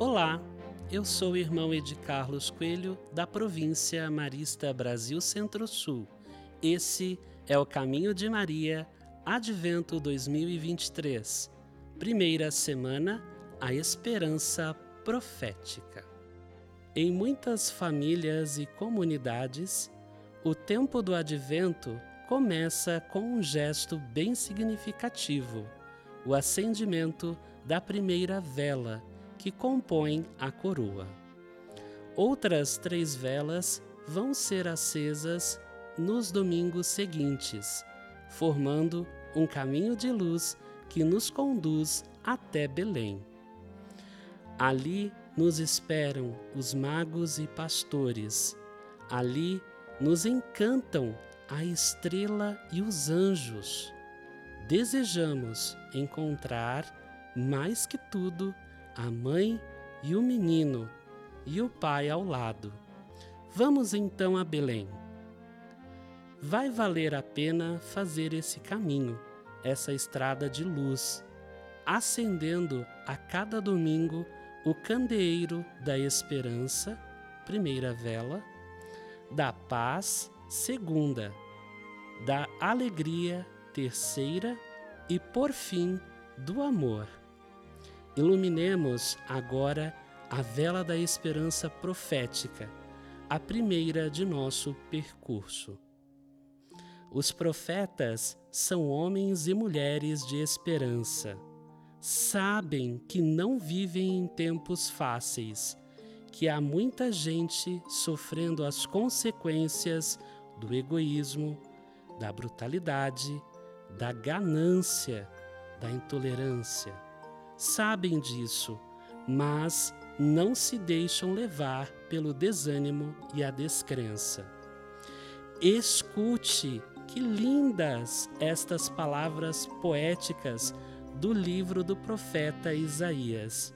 Olá, eu sou o irmão Ed Carlos Coelho, da província Marista Brasil Centro-Sul. Esse é o Caminho de Maria, Advento 2023. Primeira semana, a esperança profética. Em muitas famílias e comunidades, o tempo do advento começa com um gesto bem significativo: o acendimento da primeira vela que compõe a coroa. Outras três velas vão ser acesas nos domingos seguintes, formando um caminho de luz que nos conduz até Belém. Ali nos esperam os magos e pastores. Ali nos encantam a estrela e os anjos. Desejamos encontrar, mais que tudo, a mãe e o menino e o pai ao lado. Vamos então a Belém. Vai valer a pena fazer esse caminho, essa estrada de luz, acendendo a cada domingo o candeeiro da esperança, primeira vela, da paz, segunda, da alegria, terceira e, por fim, do amor. Iluminemos agora a vela da esperança profética, a primeira de nosso percurso. Os profetas são homens e mulheres de esperança. Sabem que não vivem em tempos fáceis, que há muita gente sofrendo as consequências do egoísmo, da brutalidade, da ganância, da intolerância sabem disso, mas não se deixam levar pelo desânimo e a descrença. Escute que lindas estas palavras poéticas do livro do profeta Isaías.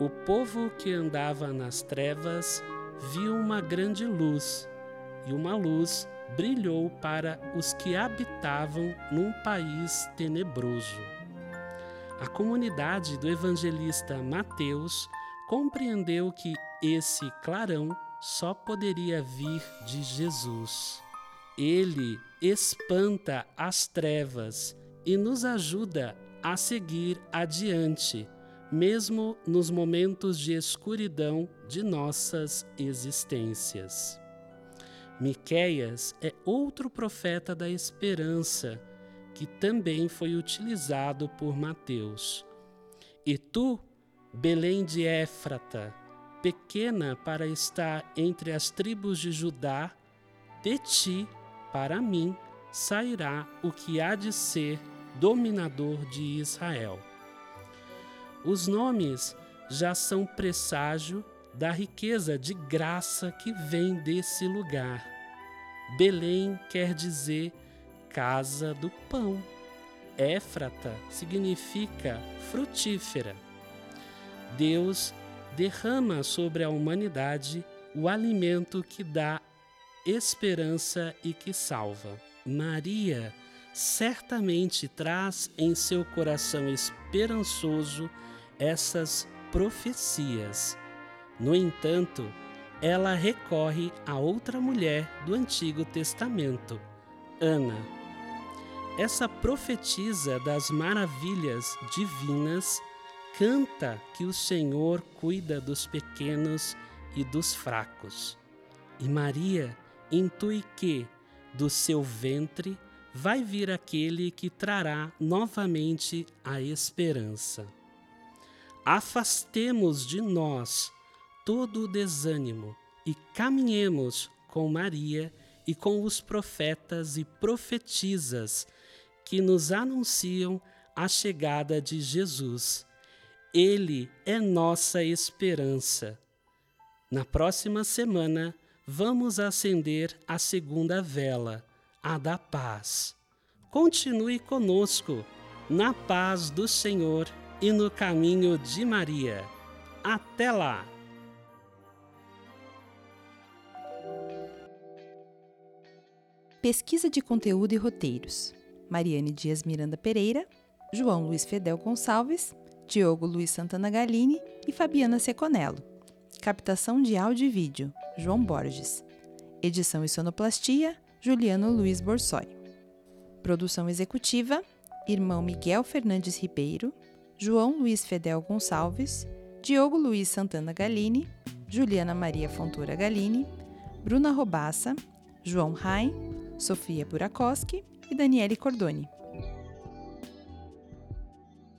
O povo que andava nas trevas viu uma grande luz, e uma luz brilhou para os que habitavam num país tenebroso. A comunidade do evangelista Mateus compreendeu que esse clarão só poderia vir de Jesus. Ele espanta as trevas e nos ajuda a seguir adiante, mesmo nos momentos de escuridão de nossas existências. Miqueias é outro profeta da esperança que também foi utilizado por Mateus. E tu, Belém de Éfrata, pequena para estar entre as tribos de Judá, de ti, para mim, sairá o que há de ser dominador de Israel. Os nomes já são presságio da riqueza de graça que vem desse lugar. Belém quer dizer casa do pão. Éfrata significa frutífera. Deus derrama sobre a humanidade o alimento que dá esperança e que salva. Maria certamente traz em seu coração esperançoso essas profecias. No entanto, ela recorre a outra mulher do Antigo Testamento, Ana essa profetisa das maravilhas divinas canta que o Senhor cuida dos pequenos e dos fracos. E Maria intui que, do seu ventre, vai vir aquele que trará novamente a esperança. Afastemos de nós todo o desânimo e caminhemos com Maria e com os profetas e profetisas que nos anunciam a chegada de Jesus. Ele é nossa esperança. Na próxima semana, vamos acender a segunda vela, a da paz. Continue conosco, na paz do Senhor e no caminho de Maria. Até lá! Pesquisa de conteúdo e roteiros. Mariane Dias Miranda Pereira, João Luiz Fedel Gonçalves, Diogo Luiz Santana Galini e Fabiana Seconello. Captação de áudio e vídeo, João Borges. Edição e sonoplastia, Juliano Luiz Borsoi. Produção executiva, irmão Miguel Fernandes Ribeiro, João Luiz Fedel Gonçalves, Diogo Luiz Santana Galini, Juliana Maria Fontoura Galini, Bruna Robassa, João Rain, Sofia Burakoski e Daniele Cordoni.